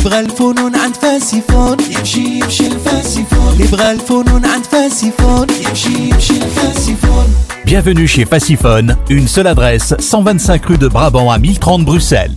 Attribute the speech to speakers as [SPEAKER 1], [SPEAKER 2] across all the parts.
[SPEAKER 1] اللي بغى الفنون عند فاسيفون يمشي يمشي الفاسيفون اللي بغى الفنون عند فاسيفون يمشي يمشي الفاسيفون
[SPEAKER 2] Bienvenue chez Fassiphone, une seule adresse, 125 rue de Brabant à 1030 Bruxelles.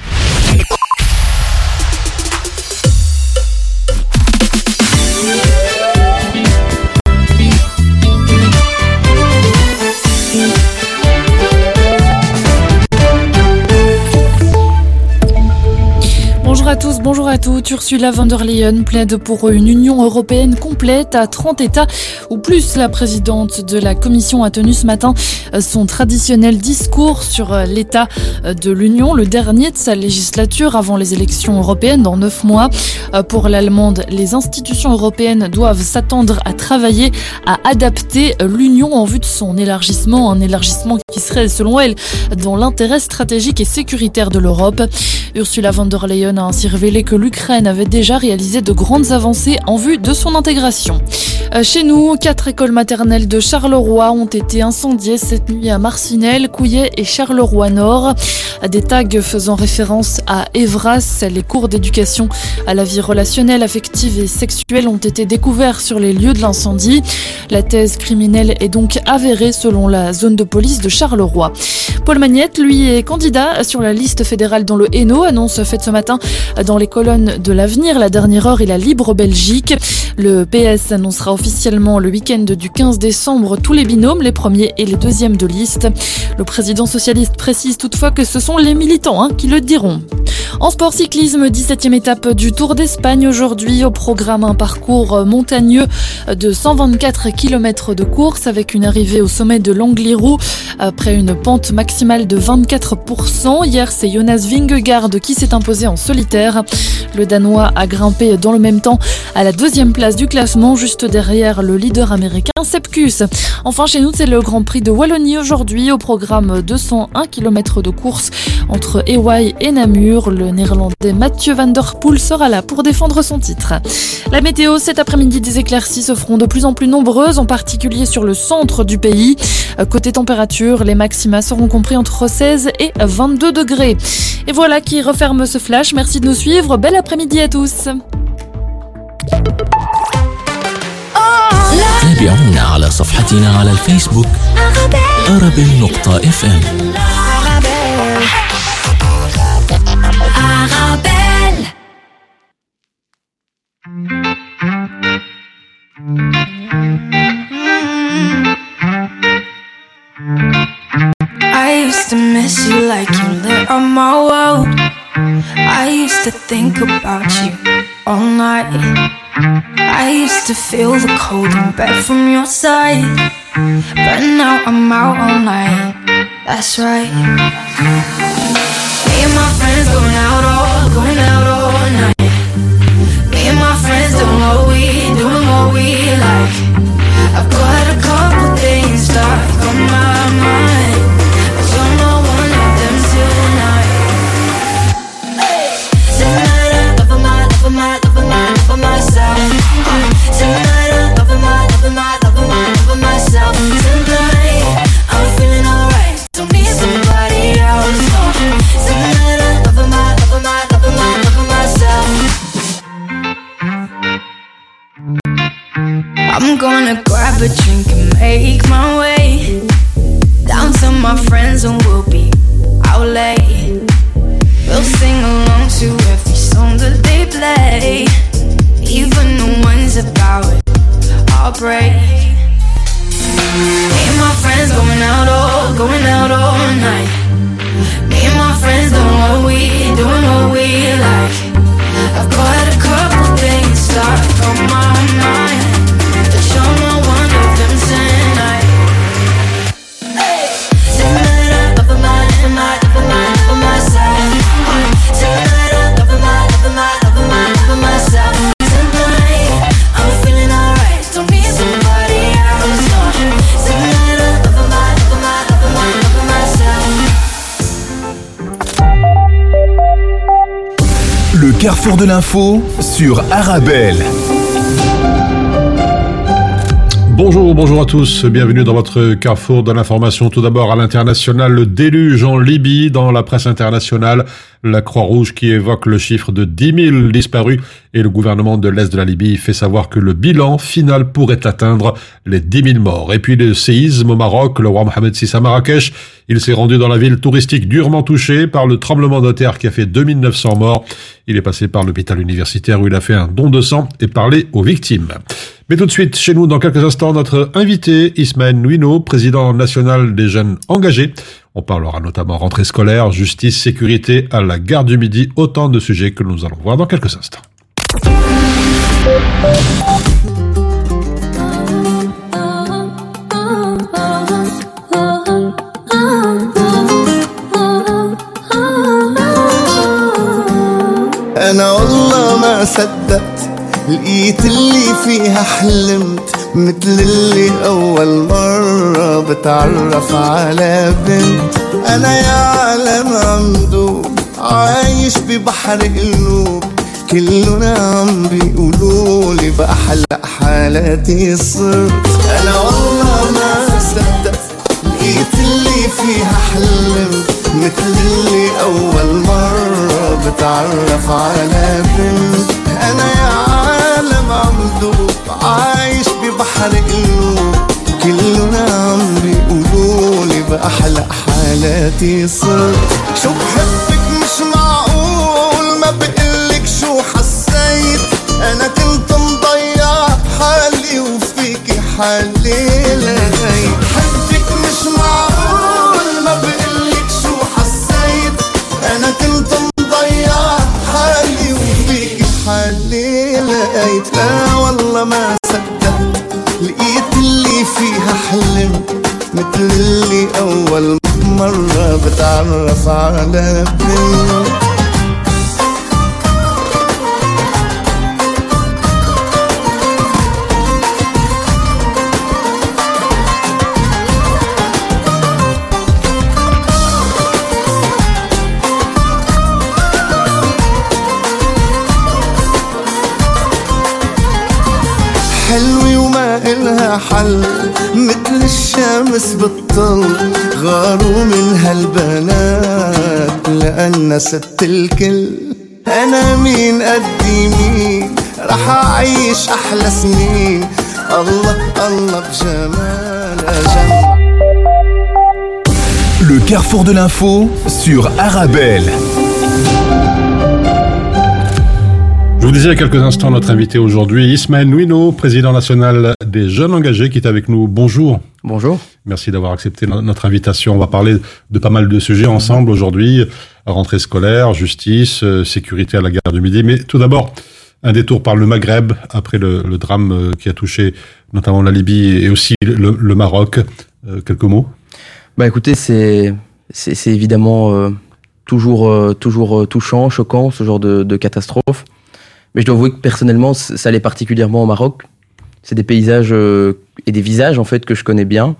[SPEAKER 3] Bonjour à tous, bonjour à toutes. Ursula von der Leyen plaide pour une Union européenne complète à 30 États ou plus. La présidente de la Commission a tenu ce matin son traditionnel discours sur l'état de l'Union, le dernier de sa législature avant les élections européennes dans neuf mois. Pour l'Allemande, les institutions européennes doivent s'attendre à travailler à adapter l'Union en vue de son élargissement, un élargissement qui serait, selon elle, dans l'intérêt stratégique et sécuritaire de l'Europe. Ursula von der Leyen a ainsi révélé que l'Ukraine avait déjà réalisé de grandes avancées en vue de son intégration. Chez nous, quatre écoles maternelles de Charleroi ont été incendiées cette nuit à Marcinelle, Couillet et Charleroi-Nord. Des tags faisant référence à Evras, les cours d'éducation à la vie relationnelle, affective et sexuelle ont été découverts sur les lieux de l'incendie. La thèse criminelle est donc avérée selon la zone de police de Charleroi. Paul Magnette, lui, est candidat sur la liste fédérale dans le Hainaut, annonce faite ce matin dans les colonnes de l'avenir, la dernière heure et la Libre Belgique. Le PS annoncera officiellement le week-end du 15 décembre tous les binômes, les premiers et les deuxièmes de liste. Le président socialiste précise toutefois que ce sont les militants hein, qui le diront. En sport cyclisme, 17e étape du Tour d'Espagne aujourd'hui. Au programme, un parcours montagneux de 124 km de course avec une arrivée au sommet de l'Angliru après une pente maximale de 24%. Hier, c'est Jonas Vingegaard qui s'est imposé en solitaire. Le Danois a grimpé dans le même temps à la deuxième place du classement, juste derrière le leader américain Sepkus. Enfin, chez nous, c'est le Grand Prix de Wallonie aujourd'hui. Au programme 201 km de course entre Ewai et Namur. Le néerlandais Mathieu Van Der Poel sera là pour défendre son titre. La météo, cet après-midi, des éclaircies se feront de plus en plus nombreuses, en particulier sur le centre du pays. Côté température, les maxima seront compris entre 16 et 22 degrés. Et voilà qui referme ce flash Merci de nous suivre. Bel après-midi à tous.
[SPEAKER 4] تابعونا على صفحتنا على الفيسبوك أرابيل نقطة اف ام
[SPEAKER 5] I used to miss you like you lit on my world. I used to think about you all night. I used to feel the cold in bed from your side. But now I'm out all night. That's right. Me and my friends going out all, going out I'm gonna grab a drink and make my way down to my friends, and we'll be out late. We'll sing along to every song that they play, even the ones about heartbreak. Me and my friends going out all, going out all night. Me and my friends doing what we, doing what we like. I've got a couple things stuck on
[SPEAKER 2] carrefour de l'info sur Arabelle.
[SPEAKER 6] Bonjour, bonjour à tous, bienvenue dans votre carrefour de l'information. Tout d'abord à l'international, le déluge en Libye dans la presse internationale, la Croix-Rouge qui évoque le chiffre de 10 000 disparus et le gouvernement de l'Est de la Libye fait savoir que le bilan final pourrait atteindre les 10 000 morts. Et puis le séisme au Maroc, le roi Mohamed VI à Marrakech, il s'est rendu dans la ville touristique durement touchée par le tremblement de terre qui a fait 2900 morts. Il est passé par l'hôpital universitaire où il a fait un don de sang et parlé aux victimes. Mais tout de suite, chez nous, dans quelques instants, notre invité, Ismaël Nuino, président national des jeunes engagés. On parlera notamment rentrée scolaire, justice, sécurité à la gare du Midi, autant de sujets que nous allons voir dans quelques instants.
[SPEAKER 7] أنا والله ما صدقت لقيت اللي فيها حلمت مثل اللي أول مرة بتعرف على بنت. أنا يا عالم عمدوب عايش ببحر قلوب كلنا عم بيقولولي بأحلى حالاتي صرت. أنا والله ما صدقت لقيت اللي فيها حلمت مثل اللي أول مرة بتعرف على بنت. أنا يا عالم عم دوب عايش ببحر قلوب. كلنا عم بيقولولي بأحلى حالاتي صرت. شو لأن ست الكل أنا مين قدي مين رح أعيش أحلى سنين الله الله بجمالها جنة
[SPEAKER 2] Le carrefour de l'info sur Arabelle.
[SPEAKER 6] Je vous disais il y a quelques instants notre invité aujourd'hui, Ismaël Nuino, président national des jeunes engagés qui est avec nous. Bonjour.
[SPEAKER 8] Bonjour.
[SPEAKER 6] Merci d'avoir accepté no- notre invitation. On va parler de pas mal de sujets ensemble aujourd'hui. Rentrée scolaire, justice, euh, sécurité à la gare du Midi. Mais tout d'abord, un détour par le Maghreb après le, drame euh, qui a touché notamment la Libye et aussi le, Maroc. Euh, quelques mots?
[SPEAKER 8] Bah écoutez, c'est évidemment toujours toujours touchant, choquant ce genre de, de catastrophe. Mais je dois avouer que personnellement, ça l'est particulièrement au Maroc. C'est des paysages et des visages en fait que je connais bien.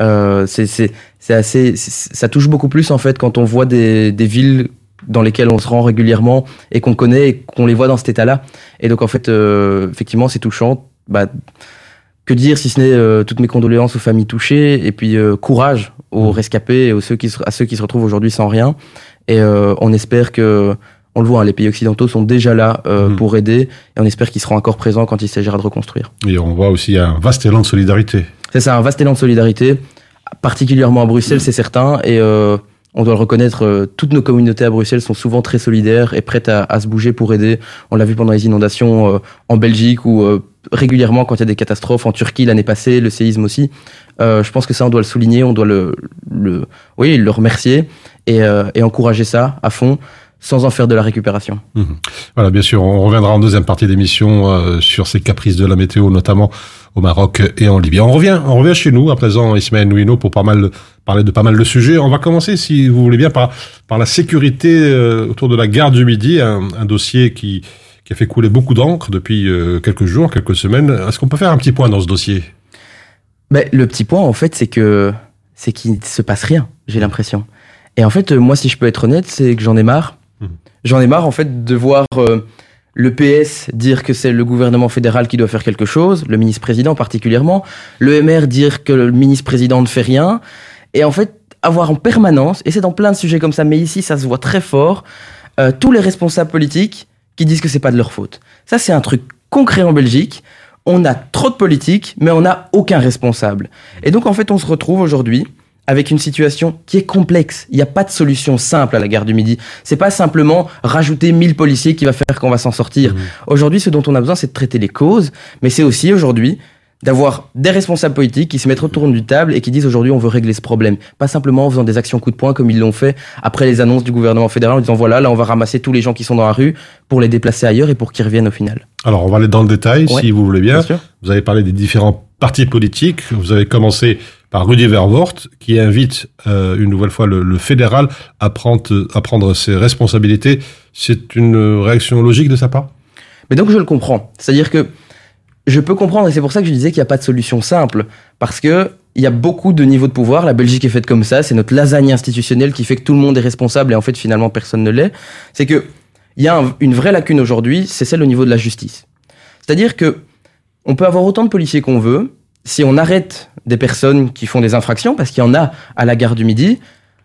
[SPEAKER 8] Euh, c'est assez ça touche beaucoup plus en fait quand on voit des des villes dans lesquelles on se rend régulièrement et qu'on connaît et qu'on les voit dans cet état-là. Et donc en fait, euh, effectivement, c'est touchant. Bah, que dire si ce n'est euh, toutes mes condoléances aux familles touchées et puis euh, courage aux rescapés et aux ceux qui se- à ceux qui se retrouvent aujourd'hui sans rien. Et on espère que, on le voit, hein, les pays occidentaux sont déjà là euh,
[SPEAKER 6] Mhm.
[SPEAKER 8] pour aider et on espère qu'ils seront encore présents quand il s'agira de reconstruire.
[SPEAKER 6] Et on voit aussi un vaste élan de solidarité.
[SPEAKER 8] C'est ça, un vaste élan de solidarité, particulièrement à Bruxelles, c'est certain. Et euh, on doit le reconnaître, euh, toutes nos communautés à Bruxelles sont souvent très solidaires et prêtes à, à se bouger pour aider. On l'a vu pendant les inondations euh, en Belgique où euh, régulièrement quand il y a des catastrophes en Turquie l'année passée, le séisme aussi. Euh, je pense que ça, on doit le souligner, on doit le, le oui, le remercier et, euh, et encourager ça à fond sans en faire de la récupération.
[SPEAKER 6] Mhm. Voilà, bien sûr, on reviendra en deuxième partie d'émission euh, sur ces caprices de la météo, notamment au Maroc et en Libye. On revient, on revient chez nous à présent, Ismaël Nouino, pour pas mal, parler de pas mal de sujets. On va commencer, si vous voulez bien, par, par la sécurité euh, autour de la gare du Midi, un, un dossier qui, qui a fait couler beaucoup d'encre depuis euh, quelques jours, quelques semaines. Est-ce qu'on peut faire un petit point dans ce dossier?
[SPEAKER 8] Mais le petit point, en fait, c'est que c'est qu'il ne se passe rien, j'ai l'impression. Et en fait, moi, si je peux être honnête, c'est que j'en ai marre. Mmh. J'en ai marre, en fait, de voir euh, le PS dire que c'est le gouvernement fédéral qui doit faire quelque chose, le ministre-président particulièrement, le MR dire que le ministre-président ne fait rien, et en fait, avoir en permanence, et c'est dans plein de sujets comme ça, mais ici, ça se voit très fort, euh, tous les responsables politiques qui disent que c'est pas de leur faute. Ça, c'est un truc concret en Belgique. On a trop de politiques, mais on n'a aucun responsable. Et donc, en fait, on se retrouve aujourd'hui avec une situation qui est complexe. Il n'y a pas de solution simple à la gare du Midi. C'est pas simplement rajouter 1000 policiers qui va faire qu'on va s'en sortir. Mmh. Aujourd'hui, ce dont on a besoin, c'est de traiter les causes, mais c'est aussi aujourd'hui d'avoir des responsables politiques qui se mettent autour d'une table et qui disent aujourd'hui on veut régler ce problème. Pas simplement en faisant des actions coup de poing comme ils l'ont fait après les annonces du gouvernement fédéral en disant voilà, là on va ramasser tous les gens qui sont dans la rue pour les déplacer ailleurs et pour qu'ils reviennent au final.
[SPEAKER 6] Alors on va aller dans le détail ouais, si vous voulez bien. bien vous avez parlé des différents partis politiques. Vous avez commencé par Rudy Vervoort qui invite euh, une nouvelle fois le, le, fédéral à prendre, à prendre ses responsabilités. C'est une réaction logique de sa part?
[SPEAKER 8] Mais donc je le comprends. C'est-à-dire que je peux comprendre, et c'est pour ça que je disais qu'il n'y a pas de solution simple, parce que il y a beaucoup de niveaux de pouvoir. La Belgique est faite comme ça, c'est notre lasagne institutionnelle qui fait que tout le monde est responsable et en fait finalement personne ne l'est. C'est que il y a un, une vraie lacune aujourd'hui, c'est celle au niveau de la justice. C'est-à-dire que on peut avoir autant de policiers qu'on veut, si on arrête des personnes qui font des infractions, parce qu'il y en a à la gare du Midi,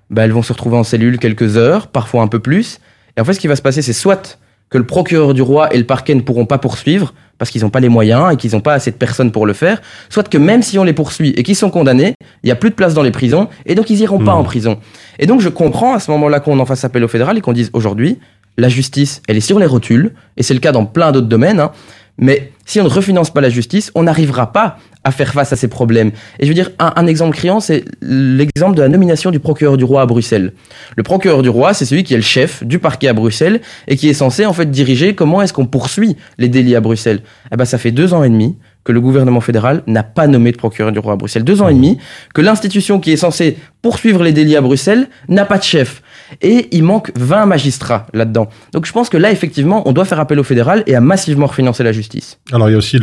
[SPEAKER 8] bah elles vont se retrouver en cellule quelques heures, parfois un peu plus. Et en fait, ce qui va se passer, c'est soit que le procureur du roi et le parquet ne pourront pas poursuivre, parce qu'ils n'ont pas les moyens et qu'ils n'ont pas assez de personnes pour le faire, soit que même si on les poursuit et qu'ils sont condamnés, il n'y a plus de place dans les prisons et donc ils iront mmh. pas en prison. Et donc je comprends à ce moment-là qu'on en fasse appel au fédéral et qu'on dise aujourd'hui, la justice, elle est sur les rotules, et c'est le cas dans plein d'autres domaines, hein, mais si on ne refinance pas la justice, on n'arrivera pas à faire face à ces problèmes. Et je veux dire, un, exemple criant, c'est l'exemple de la nomination du procureur du roi à Bruxelles. Le procureur du roi, c'est celui qui est le chef du parquet à Bruxelles et qui est censé en fait diriger comment est-ce qu'on poursuit les délits à Bruxelles. Eh ben, ça fait deux ans et demi que le gouvernement fédéral n'a pas nommé de procureur du roi à Bruxelles. Deux ans et demi que l'institution qui est censée poursuivre les délits à Bruxelles n'a pas de chef. Et il manque 20 magistrats là-dedans. Donc je pense que là, effectivement, on doit faire appel au fédéral et à massivement refinancer la justice.
[SPEAKER 6] Alors il y a aussi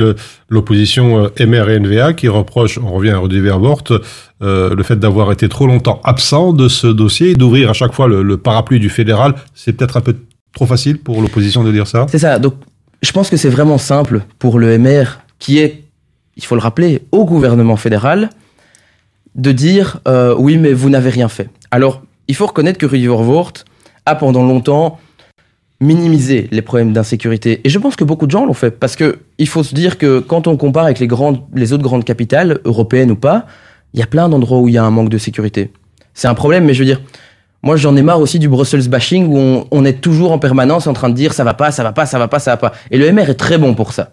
[SPEAKER 6] l'opposition euh, MR et NVA qui reproche, on revient à Rudy Vervoort, euh, le fait d'avoir été trop longtemps absent de ce dossier et d'ouvrir à chaque fois le, le parapluie du fédéral. C'est peut-être un peu trop facile pour l'opposition de dire ça?
[SPEAKER 8] C'est ça. Donc je pense que c'est vraiment simple pour le MR qui est, il faut le rappeler, au gouvernement fédéral, de dire euh, oui, mais vous n'avez rien fait. Alors, il faut reconnaître que Rudy Vervoort a pendant longtemps minimisé les problèmes d'insécurité. Et je pense que beaucoup de gens l'ont fait. Parce que il faut se dire que quand on compare avec les, grandes, les autres grandes capitales, européennes ou pas, il y a plein d'endroits où il y a un manque de sécurité. C'est un problème, mais je veux dire, moi j'en ai marre aussi du Brussels bashing où on, on, est toujours en permanence en train de dire ça va pas, ça va pas, ça va pas, ça va pas. Et le MR est très bon pour ça.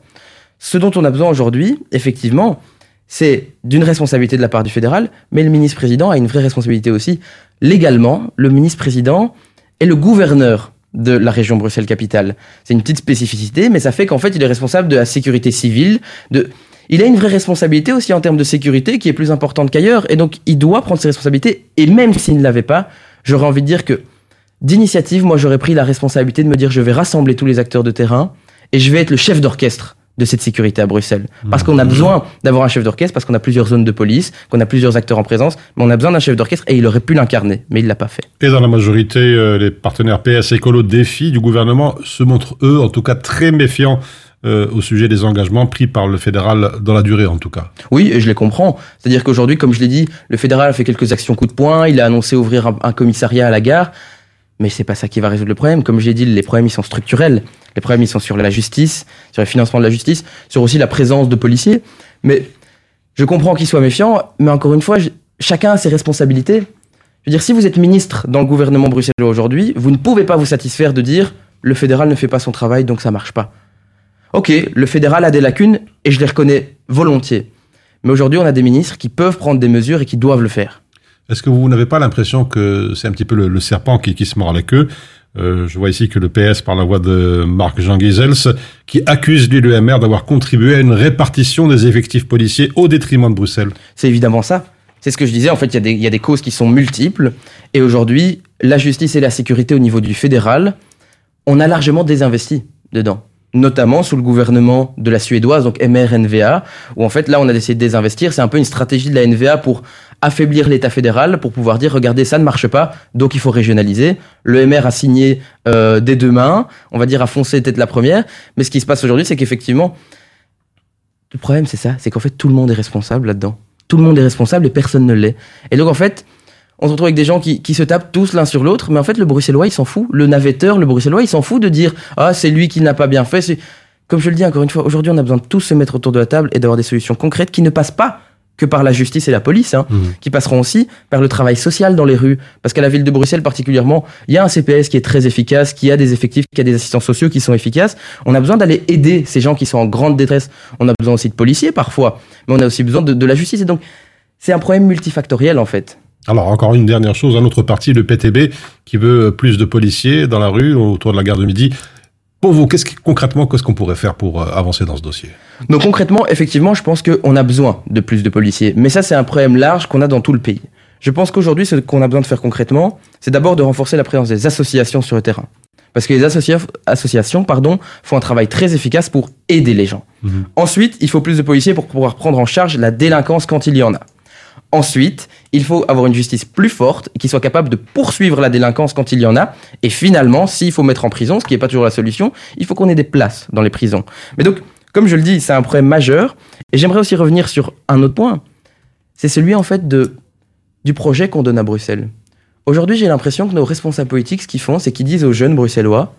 [SPEAKER 8] Ce dont on a besoin aujourd'hui, effectivement, c'est d'une responsabilité de la part du fédéral, mais le ministre-président a une vraie responsabilité aussi. Légalement, le ministre-président est le gouverneur de la région Bruxelles-Capitale. C'est une petite spécificité, mais ça fait qu'en fait, il est responsable de la sécurité civile, de... Il a une vraie responsabilité aussi en termes de sécurité qui est plus importante qu'ailleurs, et donc il doit prendre ses responsabilités, et même s'il ne l'avait pas, j'aurais envie de dire que d'initiative, moi j'aurais pris la responsabilité de me dire je vais rassembler tous les acteurs de terrain, et je vais être le chef d'orchestre de cette sécurité à Bruxelles. Parce qu'on a besoin d'avoir un chef d'orchestre, parce qu'on a plusieurs zones de police, qu'on a plusieurs acteurs en présence, mais on a besoin d'un chef d'orchestre et il aurait pu l'incarner, mais il l'a pas fait.
[SPEAKER 6] Et dans la majorité, euh, les partenaires PS écolo défi du gouvernement se montrent, eux, en tout cas, très méfiants euh, au sujet des engagements pris par le fédéral dans la durée, en tout cas.
[SPEAKER 8] Oui, et je les comprends. C'est-à-dire qu'aujourd'hui, comme je l'ai dit, le fédéral a fait quelques actions coup de poing, il a annoncé ouvrir un, un commissariat à la gare, mais c'est pas ça qui va résoudre le problème. Comme j'ai dit, les problèmes ils sont structurels. Les problèmes ils sont sur la justice, sur le financement de la justice, sur aussi la présence de policiers. Mais je comprends qu'ils soient méfiants, mais encore une fois, chacun a ses responsabilités. Je veux dire, si vous êtes ministre dans le gouvernement bruxellois aujourd'hui, vous ne pouvez pas vous satisfaire de dire le fédéral ne fait pas son travail, donc ça marche pas. Ok, le fédéral a des lacunes et je les reconnais volontiers. Mais aujourd'hui, on a des ministres qui peuvent prendre des mesures et qui doivent le faire.
[SPEAKER 6] Est-ce que vous n'avez pas l'impression que c'est un petit peu le, serpent qui, qui, se mord la queue euh, Je vois ici que le PS, par la voix de Marc Jean Giesels, qui accuse l'UMR d'avoir contribué à une répartition des effectifs policiers au détriment de Bruxelles.
[SPEAKER 8] C'est évidemment ça. C'est ce que je disais. En fait, il y, y, a des causes qui sont multiples. Et aujourd'hui, la justice et la sécurité au niveau du fédéral, on a largement désinvesti dedans notamment sous le gouvernement de la suédoise, donc MRNVA, où en fait là on a décidé de désinvestir. C'est un peu une stratégie de la NVA pour affaiblir l'État fédéral, pour pouvoir dire regardez ça ne marche pas, donc il faut régionaliser. Le MR a signé euh, dès demain, on va dire a foncé tête la première, mais ce qui se passe aujourd'hui c'est qu'effectivement, le problème c'est ça, c'est qu'en fait tout le monde est responsable là-dedans. Tout le monde est responsable et personne ne l'est. Et donc en fait, on se retrouve avec des gens qui, qui se tapent tous l'un sur l'autre, mais en fait, le bruxellois, il s'en fout. Le navetteur, le bruxellois, il s'en fout de dire Ah, c'est lui qui n'a pas bien fait. Comme je le dis encore une fois, aujourd'hui, on a besoin de tous se mettre autour de la table et d'avoir des solutions concrètes qui ne passent pas que par la justice et la police, hein, mmh. qui passeront aussi par le travail social dans les rues. Parce qu'à la ville de Bruxelles particulièrement, il y a un CPS qui est très efficace, qui a des effectifs, qui a des assistants sociaux qui sont efficaces. On a besoin d'aller aider ces gens qui sont en grande détresse. On a besoin aussi de policiers parfois, mais on a aussi besoin de, de la justice. Et donc, c'est un problème multifactoriel en fait.
[SPEAKER 6] Alors encore une dernière chose, un autre parti, le PTB, qui veut plus de policiers dans la rue autour de la gare de Midi. Pour vous, qu'est-ce concrètement, qu'est-ce qu'on pourrait faire pour euh, avancer dans ce dossier?
[SPEAKER 8] Donc concrètement, effectivement, je pense qu'on a besoin de plus de policiers. Mais ça, c'est un problème large qu'on a dans tout le pays. Je pense qu'aujourd'hui, ce qu'on a besoin de faire concrètement, c'est d'abord de renforcer la présence des associations sur le terrain. Parce que les associations pardon, font un travail très efficace pour aider les gens. Mhm. Ensuite, il faut plus de policiers pour pouvoir prendre en charge la délinquance quand il y en a. Ensuite, il faut avoir une justice plus forte qui soit capable de poursuivre la délinquance quand il y en a. Et finalement, s'il faut mettre en prison, ce qui n'est pas toujours la solution, il faut qu'on ait des places dans les prisons. Mais donc, comme je le dis, c'est un problème majeur. Et j'aimerais aussi revenir sur un autre point. C'est celui en fait de, du projet qu'on donne à Bruxelles. Aujourd'hui, j'ai l'impression que nos responsables politiques, ce qu'ils font, c'est qu'ils disent aux jeunes bruxellois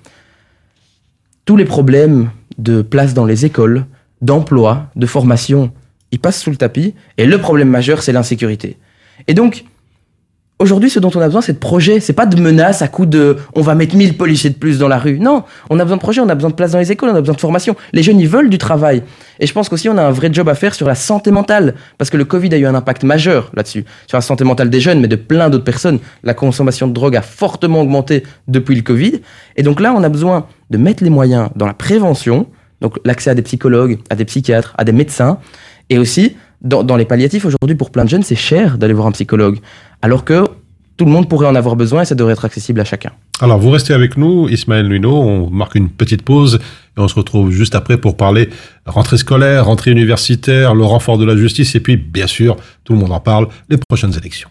[SPEAKER 8] tous les problèmes de place dans les écoles, d'emploi, de formation, il passe sous le tapis. Et le problème majeur, c'est l'insécurité. Et donc, aujourd'hui, ce dont on a besoin, c'est de projets. C'est pas de menaces à coup de on va mettre 1000 policiers de plus dans la rue. Non, on a besoin de projets, on a besoin de place dans les écoles, on a besoin de formation. Les jeunes, ils veulent du travail. Et je pense qu'aussi, on a un vrai job à faire sur la santé mentale. Parce que le Covid a eu un impact majeur là-dessus. Sur la santé mentale des jeunes, mais de plein d'autres personnes. La consommation de drogue a fortement augmenté depuis le Covid. Et donc là, on a besoin de mettre les moyens dans la prévention. Donc l'accès à des psychologues, à des psychiatres, à des médecins et aussi, dans, les palliatifs, aujourd'hui, pour plein de jeunes, c'est cher d'aller voir un psychologue. Alors que tout le monde pourrait en avoir besoin et ça devrait être accessible à chacun.
[SPEAKER 6] Alors, vous restez avec nous, Ismaël Luno. On marque une petite pause et on se retrouve juste après pour parler rentrée scolaire, rentrée universitaire, le renfort de la justice et puis, bien sûr, tout le monde en parle, les prochaines élections.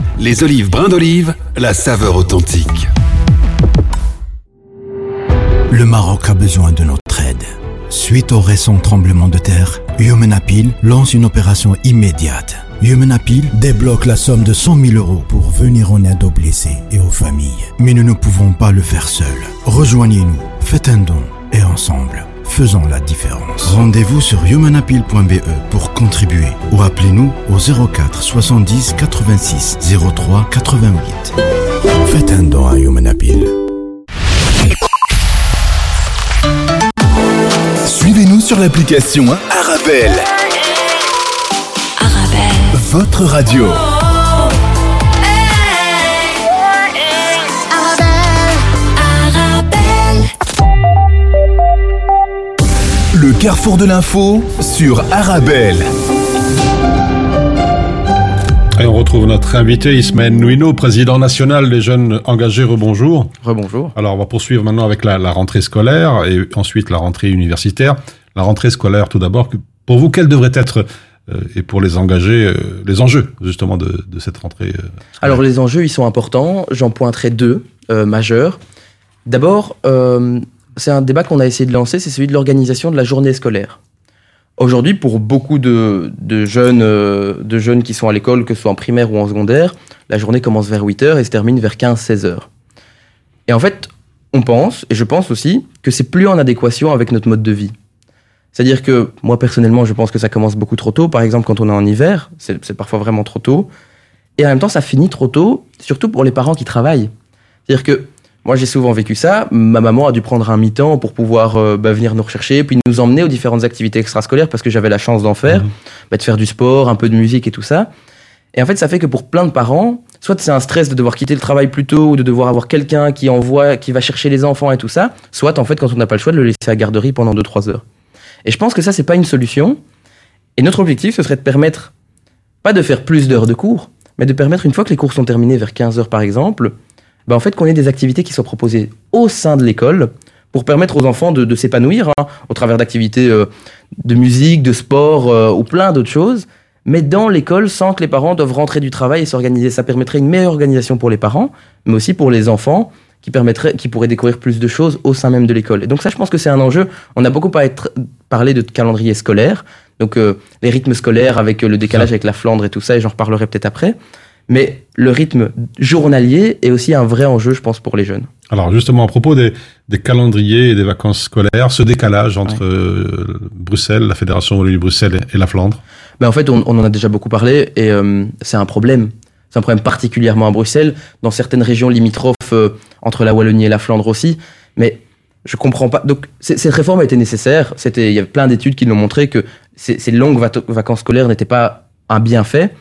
[SPEAKER 9] Les olives brin d'olive, la saveur authentique.
[SPEAKER 10] Le Maroc a besoin de notre aide. Suite au récent tremblement de terre, Human lance une opération immédiate. Human débloque la somme de 100 000 euros pour venir en aide aux blessés et aux familles. Mais nous ne pouvons pas le faire seuls. Rejoignez-nous, faites un don et ensemble, faisons la différence. Rendez-vous sur humanappeal.be pour contribuer ou appelez-nous au 04 70 86 03 88. Faites un don à Humanappeal.
[SPEAKER 11] Suivez-nous sur l'application Arabelle. Arabelle. Votre radio. Le carrefour de l'info sur Arabelle.
[SPEAKER 6] Et on retrouve notre invité Ismaël Nouino, président national des jeunes engagés. Rebonjour.
[SPEAKER 8] Rebonjour.
[SPEAKER 6] Alors on va poursuivre maintenant avec la, rentrée scolaire et ensuite la rentrée universitaire. La rentrée scolaire tout d'abord. Pour vous, quelle devrait être euh, et pour les engagés, euh, les enjeux justement de, cette rentrée
[SPEAKER 8] euh, Alors les enjeux, ils sont importants. J'en pointerai deux. euh, majeurs. D'abord, euh, c'est un débat qu'on a essayé de lancer, c'est celui de l'organisation de la journée scolaire. Aujourd'hui, pour beaucoup de, jeunes, euh, de jeunes qui sont à l'école, que ce soit en primaire ou en secondaire, la journée commence vers 8h et se termine vers 15-16 heures. Et en fait, on pense, et je pense aussi, que c'est plus en adéquation avec notre mode de vie. C'est-à-dire que moi, personnellement, je pense que ça commence beaucoup trop tôt. Par exemple, quand on est en hiver, c'est parfois vraiment trop tôt. Et en même temps, ça finit trop tôt, surtout pour les parents qui travaillent. C'est-à-dire que moi, j'ai souvent vécu ça. Ma maman a dû prendre un mi-temps pour pouvoir euh, bah, venir nous rechercher, puis nous emmener aux différentes activités extrascolaires parce que j'avais la chance d'en faire, bah, de faire du sport, un peu de musique et tout ça. Et en fait, ça fait que pour plein de parents, soit c'est un stress de devoir quitter le travail plus tôt ou de devoir avoir quelqu'un qui envoie, qui va chercher les enfants et tout ça, soit en fait, quand on n'a pas le choix, de le laisser à la garderie pendant 2-3 heures. Et je pense que ça, c'est pas une solution. Et notre objectif, ce serait de permettre, pas de faire plus d'heures de cours, mais de permettre, une fois que les cours sont terminés vers 15 heures par exemple, bah, en fait, qu'on ait des activités qui soient proposées au sein de l'école pour permettre aux enfants de, de s'épanouir hein, au travers d'activités euh, de musique, de sport euh, ou plein d'autres choses, mais dans l'école sans que les parents doivent rentrer du travail et s'organiser. Ça permettrait une meilleure organisation pour les parents, mais aussi pour les enfants qui permettrait, qui pourraient découvrir plus de choses au sein même de l'école. Et donc ça, je pense que c'est un enjeu. On a beaucoup parlé de calendrier scolaire, donc euh, les rythmes scolaires avec le décalage avec la Flandre et tout ça, et j'en reparlerai peut-être après. Mais le rythme journalier est aussi un vrai enjeu, je pense, pour les jeunes.
[SPEAKER 6] Alors justement, à propos des, des calendriers et des vacances scolaires, ce décalage entre euh, Bruxelles, la Fédération Wallonie-Bruxelles et, et la Flandre?
[SPEAKER 8] Ben, en fait, on, on en a déjà beaucoup parlé et euh, c'est un problème. C'est un problème particulièrement à Bruxelles, dans certaines régions limitrophes euh, entre la Wallonie et la Flandre aussi. Mais je comprends pas. Donc, cette réforme a été nécessaire. C'était, il y a plein d'études qui l'ont montré que ces, ces longues vacances scolaires n'étaient pas un bienfait.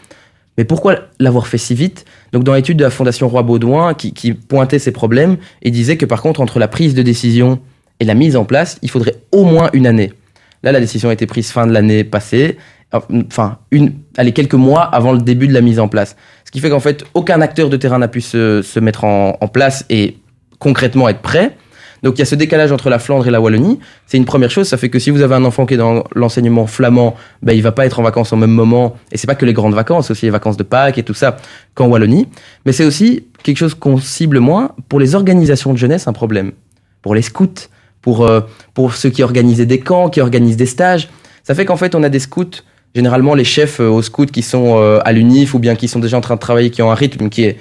[SPEAKER 8] Mais pourquoi l'avoir fait si vite? Donc, dans l'étude de la Fondation Roi Baudouin, qui, pointait ces problèmes, il disait que par contre, entre la prise de décision et la mise en place, il faudrait au moins une année. Là, la décision a été prise fin de l'année passée, enfin, une, allez, quelques mois avant le début de la mise en place. Ce qui fait qu'en fait, aucun acteur de terrain n'a pu se, se mettre en place et concrètement être prêt. Donc il y a ce décalage entre la Flandre et la Wallonie. C'est une première chose. Ça fait que si vous avez un enfant qui est dans l'enseignement flamand, ben, il va pas être en vacances au même moment. Et c'est pas que les grandes vacances, aussi les vacances de Pâques et tout ça qu'en Wallonie. Mais c'est aussi quelque chose qu'on cible moins pour les organisations de jeunesse, un problème. Pour les scouts, pour, euh, pour ceux qui organisent des camps, qui organisent des stages. Ça fait qu'en fait, on a des scouts, généralement les chefs euh, aux scouts qui sont euh, à l'UNIF ou bien qui sont déjà en train de travailler, qui ont un rythme qui est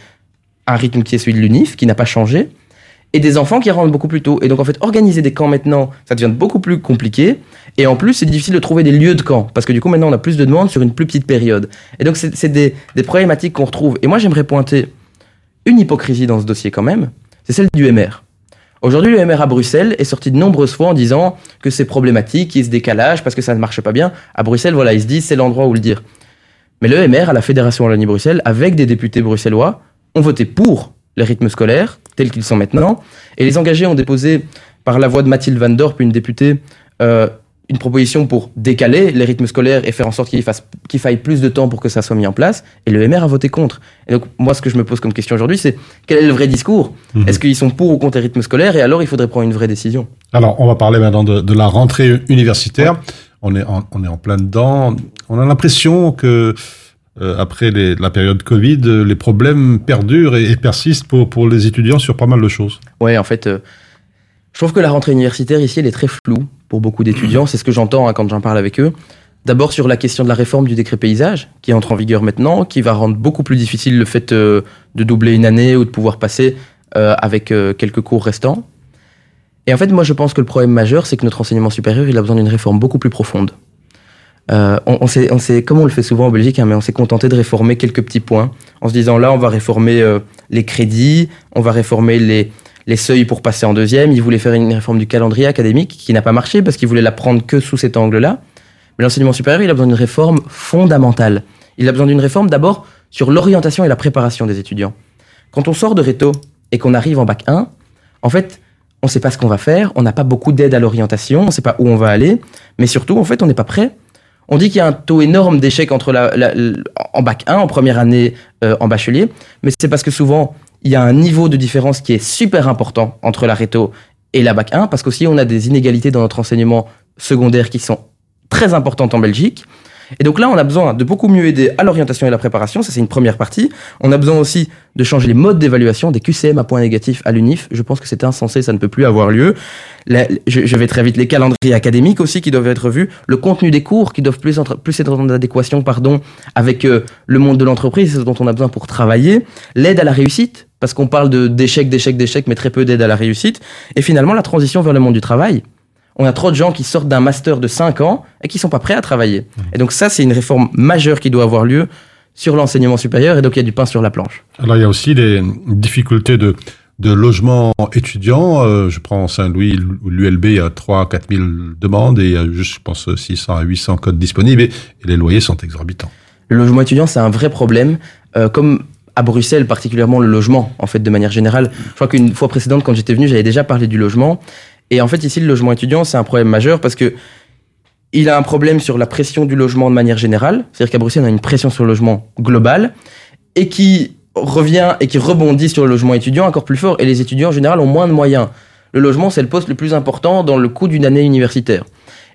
[SPEAKER 8] un rythme qui est celui de l'UNIF, qui n'a pas changé et des enfants qui rentrent beaucoup plus tôt. Et donc, en fait, organiser des camps maintenant, ça devient beaucoup plus compliqué. Et en plus, c'est difficile de trouver des lieux de camp. Parce que du coup, maintenant, on a plus de demandes sur une plus petite période. Et donc, c'est des, des problématiques qu'on retrouve. Et moi, j'aimerais pointer une hypocrisie dans ce dossier quand même. C'est celle du MR. Aujourd'hui, le MR à Bruxelles est sorti de nombreuses fois en disant que c'est problématique, qu'il y ait ce décalage parce que ça ne marche pas bien. À Bruxelles, voilà, ils se disent c'est l'endroit où le dire. Mais le MR, à la Fédération Wallonie-Bruxelles, avec des députés bruxellois, ont voté pour les rythmes scolaires tels qu'ils sont maintenant. Et les engagés ont déposé, par la voix de Mathilde Van Dorp, une députée, euh, une proposition pour décaler les rythmes scolaires et faire en sorte qu'il qu'il faille plus de temps pour que ça soit mis en place. Et le MR a voté contre. Et donc, moi, ce que je me pose comme question aujourd'hui, c'est quel est le vrai discours?
[SPEAKER 6] Mhm.
[SPEAKER 8] Est-ce qu'ils sont pour ou contre les rythmes scolaires? Et alors, il faudrait prendre une vraie décision.
[SPEAKER 6] Alors, on va parler maintenant de, de la rentrée universitaire. On, est en, on est en plein dedans. On a l'impression que, après les- la période Covid, euh, les problèmes perdurent et, persistent pour, les étudiants sur pas mal de choses.
[SPEAKER 8] Ouais, en fait, euh, je trouve que la rentrée universitaire ici, elle est très floue pour beaucoup d'étudiants. C'est ce que j'entends hein, quand j'en parle avec eux. D'abord sur la question de la réforme du décret paysage, qui entre en vigueur maintenant, qui va rendre beaucoup plus difficile le fait euh, de doubler une année ou de pouvoir passer euh, avec euh, quelques cours restants. Et en fait, moi, je pense que le problème majeur, c'est que notre enseignement supérieur, il a besoin d'une réforme beaucoup plus profonde. Euh, on, on s'est, comme on le fait souvent en Belgique, hein, mais on s'est contenté de réformer quelques petits points, en se disant là, on va réformer euh, les crédits, on va réformer les, les seuils pour passer en deuxième. Ils voulaient faire une réforme du calendrier académique qui n'a pas marché parce qu'ils voulaient la prendre que sous cet angle-là. Mais l'enseignement supérieur, il a besoin d'une réforme fondamentale. Il a besoin d'une réforme d'abord sur l'orientation et la préparation des étudiants. Quand on sort de Réto et qu'on arrive en bac 1, en fait, on ne sait pas ce qu'on va faire, on n'a pas beaucoup d'aide à l'orientation, on ne sait pas où on va aller, mais surtout, en fait, on n'est pas prêt. On dit qu'il y a un taux énorme d'échecs entre la, en bac 1, en première année euh, en bachelier, mais c'est parce que souvent, il y a un niveau de différence qui est super important entre la réto et la bac 1, parce qu'aussi on a des inégalités dans notre enseignement secondaire qui sont très importantes en Belgique. Et donc là, on a besoin de beaucoup mieux aider à l'orientation et la préparation, ça c'est une première partie. On a besoin aussi de changer les modes d'évaluation des QCM à points négatifs à l'UNIF. Je pense que c'est insensé, ça ne peut plus avoir lieu. je, vais très vite, les calendriers académiques aussi qui doivent être revus, le contenu des cours qui doivent plus, plus être en adéquation pardon, avec euh, le monde de l'entreprise, dont on a besoin pour travailler, l'aide à la réussite, parce qu'on parle d'échec, d'échec, d'échec, mais très peu d'aide à la réussite, et finalement la transition vers le monde du travail on a trop de gens qui sortent d'un master de 5 ans et qui sont pas prêts à travailler. Mmh. Et donc ça, c'est une réforme majeure qui doit avoir lieu sur l'enseignement supérieur et donc il y a du pain sur la planche.
[SPEAKER 6] Alors il y a aussi des difficultés de, de logement étudiant. Euh, je prends Saint-Louis, l'ULB, il y a 3 4 000 demandes et il y a juste, je pense, 600 à 800 codes disponibles et, les loyers sont exorbitants.
[SPEAKER 8] Le logement étudiant, c'est un vrai problème. Euh, comme à Bruxelles, particulièrement le logement, en fait, de manière générale. Je crois qu'une fois précédente, quand j'étais venu, j'avais déjà parlé du logement. Et en fait, ici, le logement étudiant, c'est un problème majeur parce que il a un problème sur la pression du logement de manière générale. C'est-à-dire qu'à Bruxelles, on a une pression sur le logement global et qui revient et qui rebondit sur le logement étudiant encore plus fort. Et les étudiants, en général, ont moins de moyens. Le logement, c'est le poste le plus important dans le coût d'une année universitaire.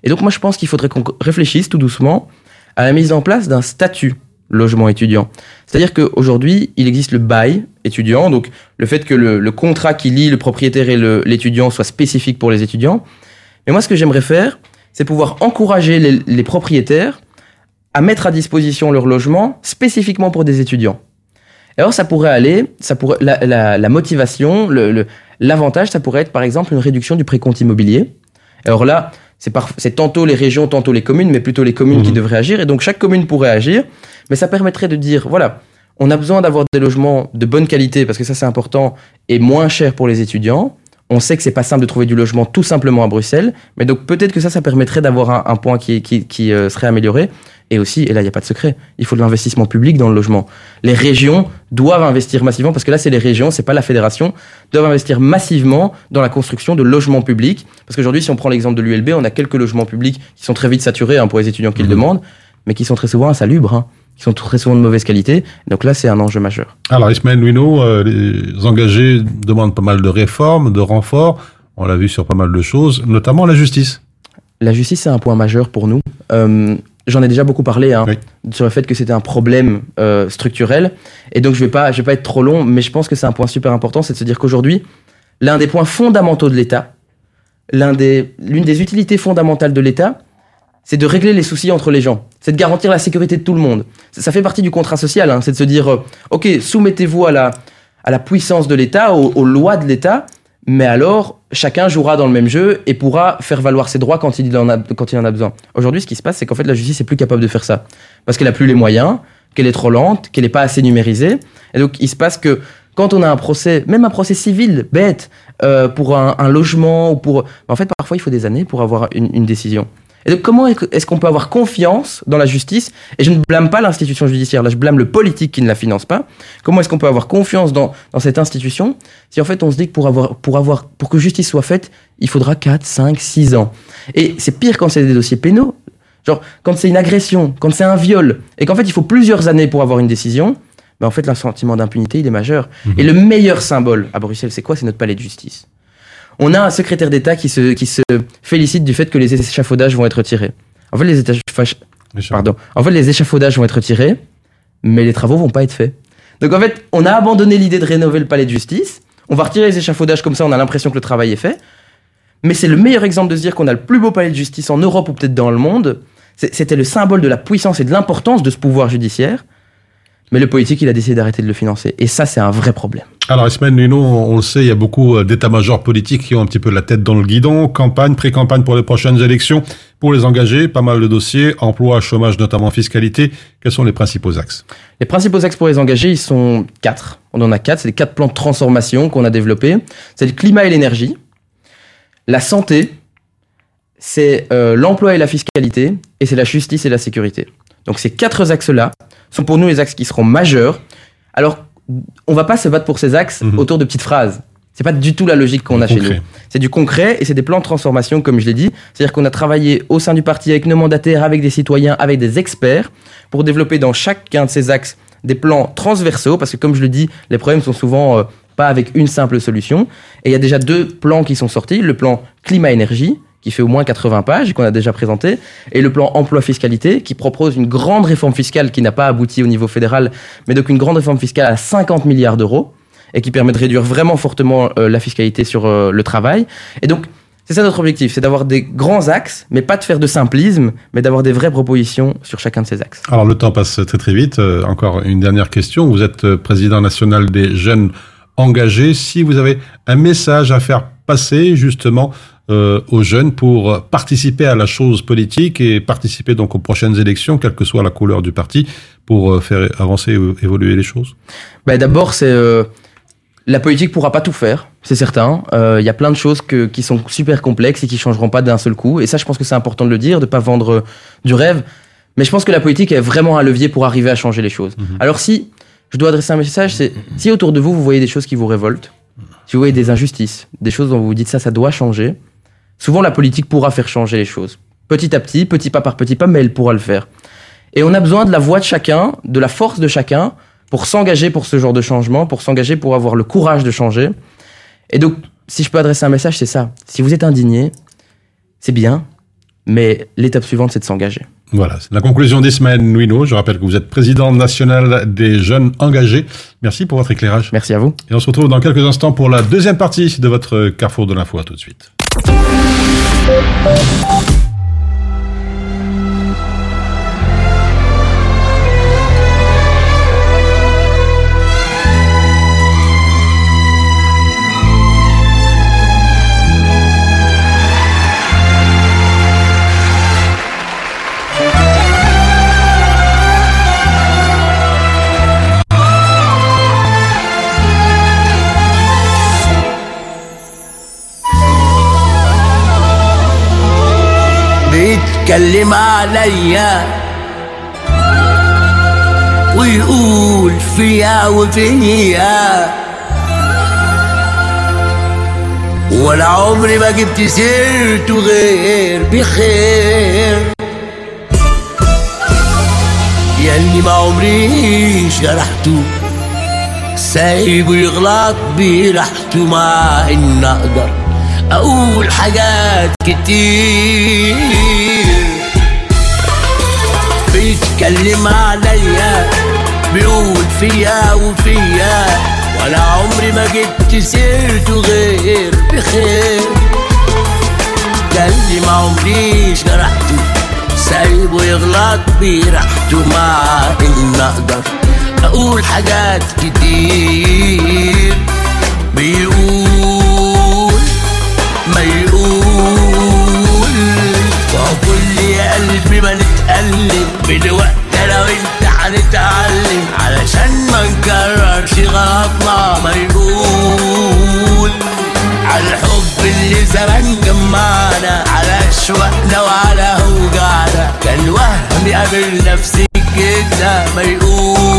[SPEAKER 8] Et donc, moi, je pense qu'il faudrait qu'on réfléchisse tout doucement à la mise en place d'un statut logement étudiant. C'est-à-dire qu'aujourd'hui, il existe le bail étudiant, donc le fait que le, contrat qui lie le propriétaire et l'étudiant soit spécifique pour les étudiants. Mais moi, ce que j'aimerais faire, c'est pouvoir encourager les, propriétaires à mettre à disposition leur logement spécifiquement pour des étudiants. alors, ça pourrait aller, ça pourrait, la, motivation, l'avantage, ça pourrait être par exemple une réduction du précompte immobilier. Alors là, c'est tantôt les régions, tantôt les communes, mais plutôt les communes qui mmh. devraient agir. Et donc chaque commune pourrait agir, mais ça permettrait de dire, voilà, on a besoin d'avoir des logements de bonne qualité, parce que ça c'est important, et moins cher pour les étudiants. On sait que c'est pas simple de trouver du logement tout simplement à Bruxelles, mais donc peut-être que ça, ça permettrait d'avoir un, point qui, qui, euh, serait amélioré. Et aussi, et là, il n'y a pas de secret, il faut de l'investissement public dans le logement. Les régions doivent investir massivement, parce que là, c'est les régions, c'est pas la fédération, doivent investir massivement dans la construction de logements publics. Parce qu'aujourd'hui, si on prend l'exemple de l'ULB, on a quelques logements publics qui sont très vite saturés hein, pour les étudiants qui le mmh. demandent, mais qui sont très souvent insalubres. Hein qui sont très souvent de mauvaise qualité. Donc là, c'est un enjeu majeur.
[SPEAKER 6] Alors, Ismaël Nuino, euh, les engagés demandent pas mal de réformes, de renforts. On l'a vu sur pas mal de choses, notamment la justice.
[SPEAKER 8] La justice, c'est un point majeur pour nous. Euh, J'en ai déjà beaucoup parlé hein, sur le fait que c'était un problème euh, structurel. Et donc, je ne vais, pas, je vais pas être trop long, mais je pense que c'est un point super important, c'est de se dire qu'aujourd'hui, l'un des points fondamentaux de l'État, l'une des, des utilités fondamentales de l'État, c'est de régler les soucis entre les gens. C'est de garantir la sécurité de tout le monde. Ça, fait partie du contrat social. Hein. c'est de se dire, euh, OK, soumettez-vous à la, à la puissance de l'État, aux, lois de l'État, mais alors chacun jouera dans le même jeu et pourra faire valoir ses droits quand il en a, quand il en a besoin. Aujourd'hui, ce qui se passe, c'est qu'en fait, la justice est plus capable de faire ça. Parce qu'elle a plus les moyens, qu'elle est trop lente, qu'elle n'est pas assez numérisée. Et donc, il se passe que quand on a un procès, même un procès civil, bête, euh, pour un, logement ou pour... En fait, parfois, il faut des années pour avoir une décision. Et donc, comment est-ce qu'on peut avoir confiance dans la justice? Et je ne blâme pas l'institution judiciaire, là, je blâme le politique qui ne la finance pas. Comment est-ce qu'on peut avoir confiance dans, dans cette institution? Si en fait on se dit que pour, avoir, pour, avoir, pour que justice soit faite, il faudra 4, 5, 6 ans Et c'est pire quand c'est des dossiers pénaux. Genre, quand c'est une agression, quand c'est un viol, et qu'en fait il faut plusieurs années pour avoir une décision, ben en fait, le sentiment d'impunité, il est majeur. Mhm. Et le meilleur symbole à Bruxelles, c'est quoi? C'est notre palais de justice on a un secrétaire d'État qui se, qui se félicite du fait que les échafaudages vont être tirés. En fait, les, Pardon. En fait, les échafaudages vont être tirés, mais les travaux vont pas être faits. Donc en fait, on a abandonné l'idée de rénover le palais de justice. On va retirer les échafaudages comme ça, on a l'impression que le travail est fait. Mais c'est le meilleur exemple de se dire qu'on a le plus beau palais de justice en Europe ou peut-être dans le monde. C'était le symbole de la puissance et de l'importance de ce pouvoir judiciaire. Mais le politique, il a décidé d'arrêter de le financer. Et ça, c'est un vrai problème.
[SPEAKER 6] Alors, Ismaël Nuno, on le sait, il y a beaucoup euh, d'états-majors politiques qui ont un petit peu la tête dans le guidon. Campagne, pré-campagne pour les prochaines élections. Pour les engager, pas mal de dossiers, emploi, chômage, notamment fiscalité. Quels sont les principaux axes?
[SPEAKER 8] Les principaux axes pour les engager, ils sont quatre. On en a quatre. C'est les quatre plans de transformation qu'on a développés. C'est le climat et l'énergie, la santé, c'est euh, l'emploi et la fiscalité, et c'est la justice et la sécurité. Donc ces quatre axes-là sont pour nous les axes qui seront majeurs. Alors, on va pas se battre pour ces axes mhm. autour de petites phrases. C'est pas du tout la logique qu'on a chez nous. C'est du concret et c'est des plans de transformation, comme je l'ai dit. C'est-à-dire qu'on a travaillé au sein du parti avec nos mandataires, avec des citoyens, avec des experts, pour développer dans chacun de ces axes des plans transversaux, parce que comme je le dis, les problèmes sont souvent euh, pas avec une simple solution. Et il y a déjà deux plans qui sont sortis. Le plan climat-énergie, qui fait au moins 80 pages qu'on a déjà présenté, et le plan emploi-fiscalité, qui propose une grande réforme fiscale qui n'a pas abouti au niveau fédéral, mais donc une grande réforme fiscale à 50 milliards d'euros, et qui permet de réduire vraiment fortement euh, la fiscalité sur euh, le travail. Et donc, c'est ça notre objectif, c'est d'avoir des grands axes, mais pas de faire de simplisme, mais d'avoir des vraies propositions sur chacun de ces axes.
[SPEAKER 6] Alors le temps passe très très vite. Euh, encore une dernière question. Vous êtes président national des jeunes engagés. Si vous avez un message à faire passer justement euh, aux jeunes pour participer à la chose politique et participer donc aux prochaines élections, quelle que soit la couleur du parti, pour faire avancer évoluer les choses
[SPEAKER 8] ben D'abord, c'est la politique pourra pas tout faire, c'est certain. Il euh, y a plein de choses que, qui sont super complexes et qui changeront pas d'un seul coup. Et ça, je pense que c'est important de le dire, de pas vendre euh, du rêve. Mais je pense que la politique est vraiment un levier pour arriver à changer les choses. Mhm. Alors si je dois adresser un message, c'est si autour de vous, vous voyez des choses qui vous révoltent, si vous voyez des injustices, des choses dont vous vous dites ça, ça doit changer, souvent la politique pourra faire changer les choses. Petit à petit, petit pas par petit pas, mais elle pourra le faire. Et on a besoin de la voix de chacun, de la force de chacun, pour s'engager pour ce genre de changement, pour s'engager pour avoir le courage de changer. Et donc, si je peux adresser un message, c'est ça. Si vous êtes indigné, c'est bien, mais l'étape suivante, c'est de s'engager.
[SPEAKER 6] Voilà, c'est la conclusion d'Ismaël Nuino. Je rappelle que vous êtes président national des jeunes engagés. Merci pour votre éclairage.
[SPEAKER 8] Merci à vous.
[SPEAKER 6] Et on se retrouve dans quelques instants pour la deuxième partie de votre Carrefour de l'info. À tout de suite.
[SPEAKER 12] Thank يتكلم عليا ويقول فيا وفيا. ولا عمري ما جبت سيرته غير بخير. ياللي ما عمري شرحته سايبه يغلط براحته مع إن أقدر أقول حاجات كتير. بيتكلم عليا بيقول فيا وفيا. ولا عمري ما جبت سيرته غير بخير. ده اللي ما عمريش جرحته سايبه يغلط براحته. مع ان أقدر أقول حاجات كتير. بيقول ما يقول. وكل قلبي ما نتقلب بالوقت أنا وانت هنتعلم علشان ما نكررش غلطنا ما على الحب اللي زمان جمعنا على اشواقنا وعلى أوجعنا. كان وهم قابل نفسي كده ما يقول.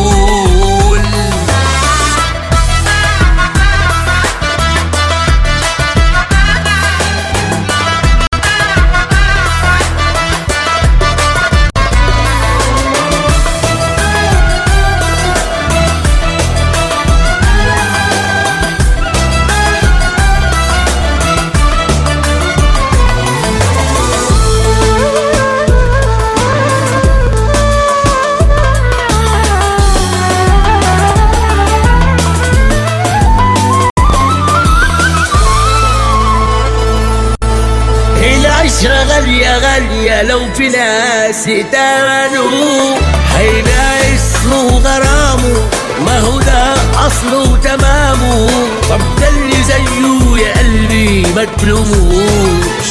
[SPEAKER 12] هيبقى اسمه غرامه. ما هو ده أصله وتمامه. طب ده اللي زيه يا قلبي ما تلوموش.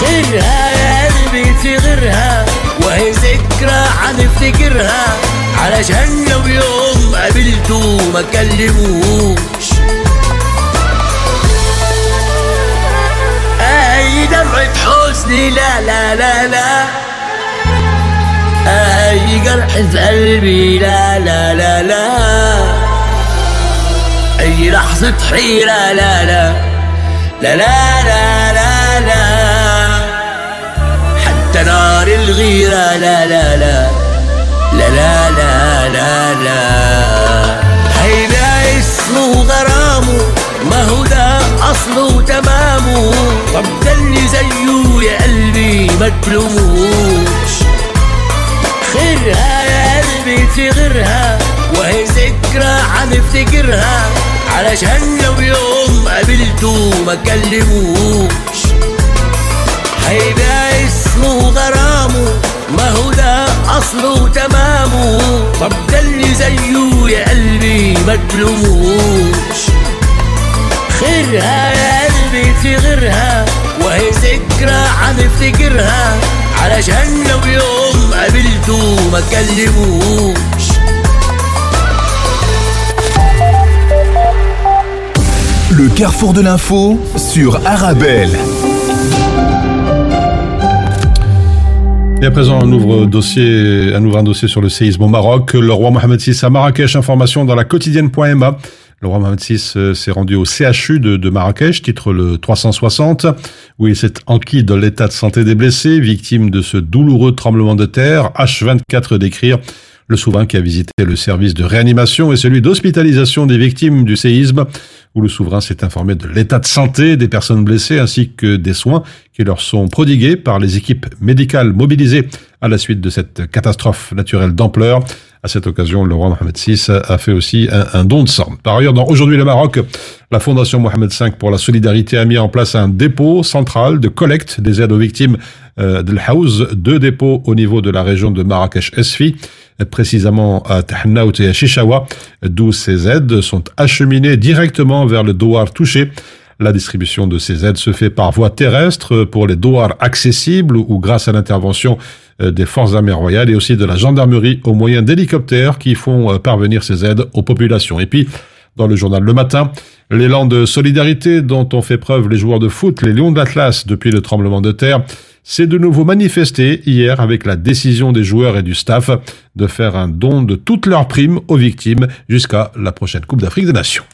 [SPEAKER 12] خيرها يا قلبي في غيرها وهي ذكرى هنفتكرها علشان لو يوم قابلته ما كلموش. أي دمعة حزن؟ لا لا لا لا. جرح في قلبي لا لا لا لا اي لحظة حيرة لا لا لا لا لا لا لا حتى نار الغيرة لا لا لا لا لا لا لا لا هيبقى اسمه غرامه ما هو ده اصله وتمامه طب اللي زيه يا قلبي ما تلوموش خيرها يا قلبي في غيرها وهي ذكرى هنفتكرها علشان لو يوم قابلته ما كلموش. هيبقى اسمه غرامه ما هو ده أصله وتمامه طب ده اللي زيه يا قلبي ما تلوموش. خيرها يا قلبي في غيرها وهي ذكرى هنفتكرها علشان لو يوم قابلته ما كلموش
[SPEAKER 10] Le carrefour de l'info sur Arabelle.
[SPEAKER 6] Et à présent, un ouvre dossier, un ouvre un dossier sur le séisme au Maroc. Le roi Mohamed VI à Marrakech, information dans la quotidienne.ma. Le roi Mohamed VI euh, s'est rendu au CHU de, de, Marrakech, titre le 360, où il s'est enquis de l'état de santé des blessés, victimes de ce douloureux tremblement de terre. H24 d'écrire le souverain qui a visité le service de réanimation et celui d'hospitalisation des victimes du séisme, où le souverain s'est informé de l'état de santé des personnes blessées ainsi que des soins qui leur sont prodigués par les équipes médicales mobilisées à la suite de cette catastrophe naturelle d'ampleur. À cette occasion, le roi Mohamed VI a fait aussi un, don de sang. Par ailleurs, dans Aujourd'hui le Maroc, la Fondation Mohamed V pour la solidarité a mis en place un dépôt central de collecte des aides aux victimes euh, de l'Haouz, deux dépôts au niveau de la région de Marrakech-Esfi, précisément à Tahnaout et à Chichawa, d'où ces aides sont acheminées directement vers le douar touché. La distribution de ces aides se fait par voie terrestre pour les douars accessibles ou grâce à l'intervention des forces armées royales et aussi de la gendarmerie au moyen d'hélicoptères qui font parvenir ces aides aux populations. Et puis, dans le journal Le Matin, l'élan de solidarité dont ont fait preuve les joueurs de foot, les Lions de l'Atlas, depuis le tremblement de terre, s'est de nouveau manifesté hier avec la décision des joueurs et du staff de faire un don de toutes leurs primes aux victimes jusqu'à la prochaine Coupe d'Afrique des Nations.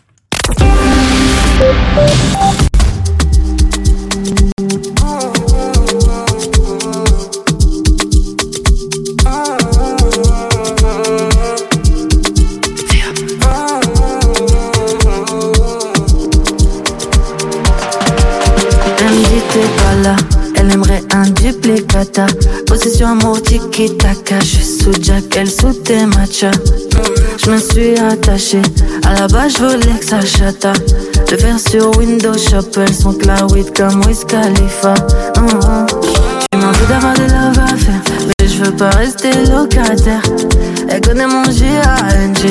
[SPEAKER 5] Elle aimerait un duplicata. Possession tiki taka Je suis sous Jack, elle sous tes matchas. Je me suis attaché À la base voulais que ça chata Le faire sur Windows Shop Elles sont la weed comme Wiz Khalifa. Mm -hmm. Tu m'as envie d'avoir des love à faire Mais je veux pas rester locataire. Elle connaît mon G-A-N-G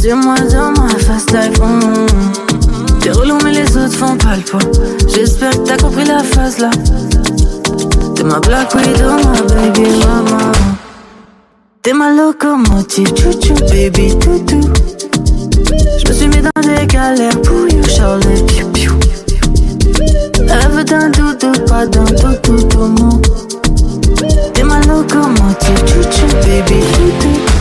[SPEAKER 5] Sur moi dans ma fast life mm -hmm. T'es relou mais les autres font pas le poids. J'espère que t'as compris la phase là. T'es ma black widow, ma baby mama T'es ma locomotive, chouchou baby toutou Je me suis mis dans des galères pour you, Charlie piou Elle veut d'un doudou, pas d'un toutou tout T'es ma locomotive, chouchou baby?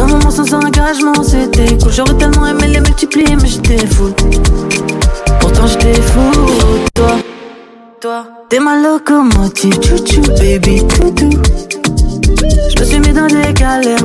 [SPEAKER 5] Un moment sans engagement, c'était cool. J'aurais tellement aimé les multiplier, mais j'étais fou. Pourtant j'étais fou, toi, toi. T'es ma locomotive, chouchou, baby, toutou. Je me suis mis dans des galères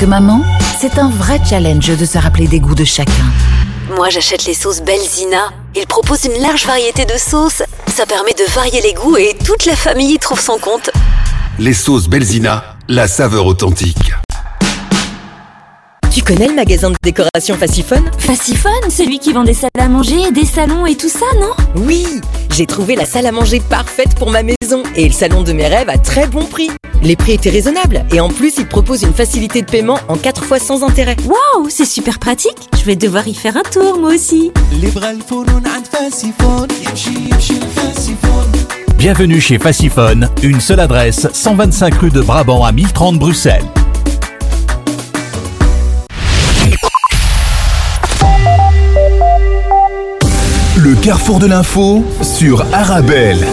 [SPEAKER 13] que maman, c'est un vrai challenge de se rappeler des goûts de chacun.
[SPEAKER 14] Moi, j'achète les sauces Belzina. Ils proposent une large variété de sauces. Ça permet de varier les goûts et toute la famille y trouve son compte.
[SPEAKER 9] Les sauces Belzina, la saveur authentique.
[SPEAKER 15] Tu connais le magasin de décoration Faciphone?
[SPEAKER 16] Faciphone, celui qui vend des salles à manger, des salons et tout ça, non?
[SPEAKER 15] Oui J'ai trouvé la salle à manger parfaite pour ma maison et le salon de mes rêves à très bon prix. Les prix étaient raisonnables et en plus, ils proposent une facilité de paiement en 4 fois sans intérêt.
[SPEAKER 16] Waouh, c'est super pratique Je vais devoir y faire un tour, moi aussi.
[SPEAKER 2] Bienvenue chez Faciphone, une seule adresse, 125 rue de Brabant à 1030 Bruxelles.
[SPEAKER 11] Le carrefour de l'info sur Arabelle.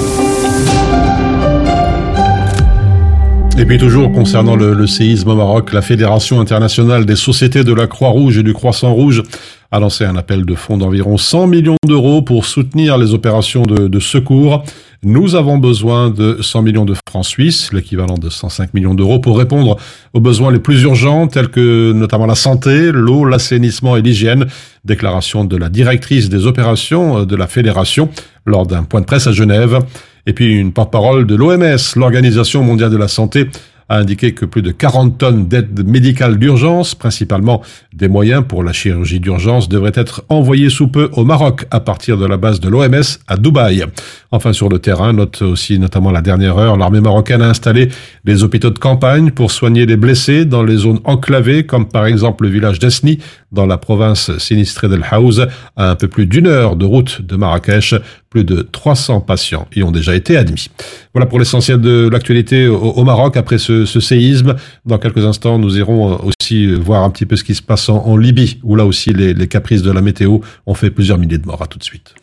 [SPEAKER 6] Et puis toujours concernant le, séisme au Maroc, la Fédération internationale des sociétés de la Croix-Rouge et du Croissant-Rouge a lancé un appel de fonds d'environ 100 millions d'euros pour soutenir les opérations de, secours. Nous avons besoin de 100 millions de francs suisses, l'équivalent de 105 millions d'euros, pour répondre aux besoins les plus urgents, tels que notamment la santé, l'eau, l'assainissement et l'hygiène. Déclaration de la directrice des opérations de la Fédération lors d'un point de presse à Genève. Et puis une porte-parole de l'OMS, l'Organisation mondiale de la santé, a indiqué que plus de 40 tonnes d'aide médicale d'urgence, principalement des moyens pour la chirurgie d'urgence, devraient être envoyés sous peu au Maroc à partir de la base de l'OMS à Dubaï. Enfin, sur le terrain, note aussi notamment la dernière heure, l'armée marocaine a installé des hôpitaux de campagne pour soigner les blessés dans les zones enclavées, comme par exemple le village d'Esni, dans la province sinistrée d'El Haouz, à un peu plus d'une heure de route de Marrakech. Plus de 300 patients y ont déjà été admis. Voilà pour l'essentiel de l'actualité au, Maroc après ce, ce, séisme. Dans quelques instants, nous irons aussi voir un petit peu ce qui se passe en, en Libye, où là aussi les, les caprices de la météo ont fait plusieurs milliers de morts. À tout de suite.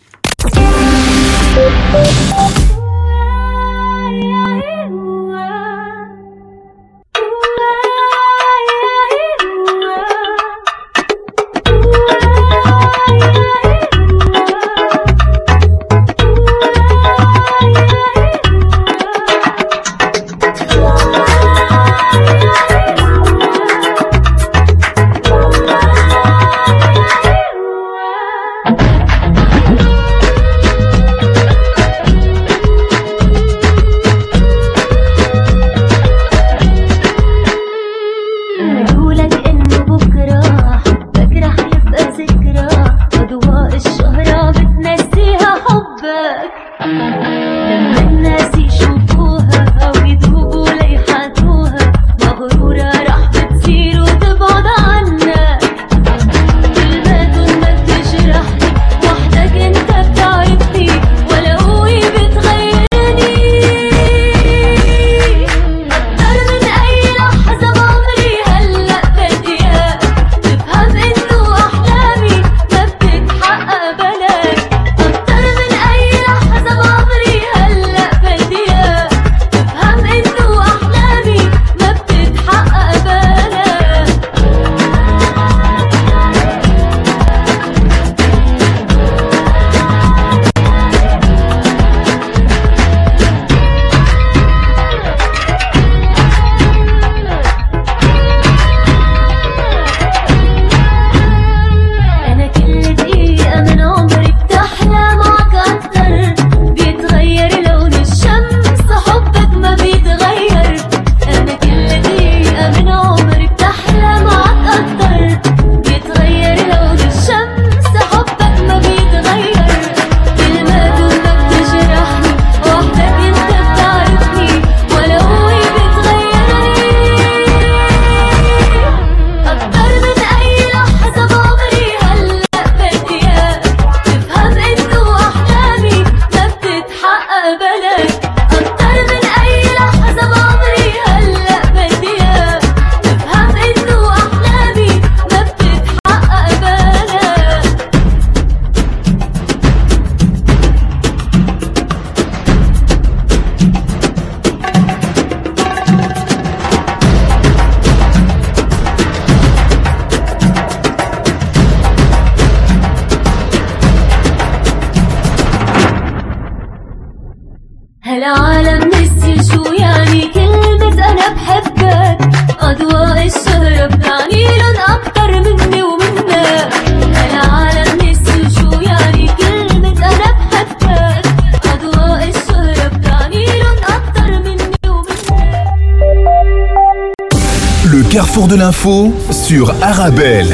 [SPEAKER 11] Carrefour de l'info sur Arabelle.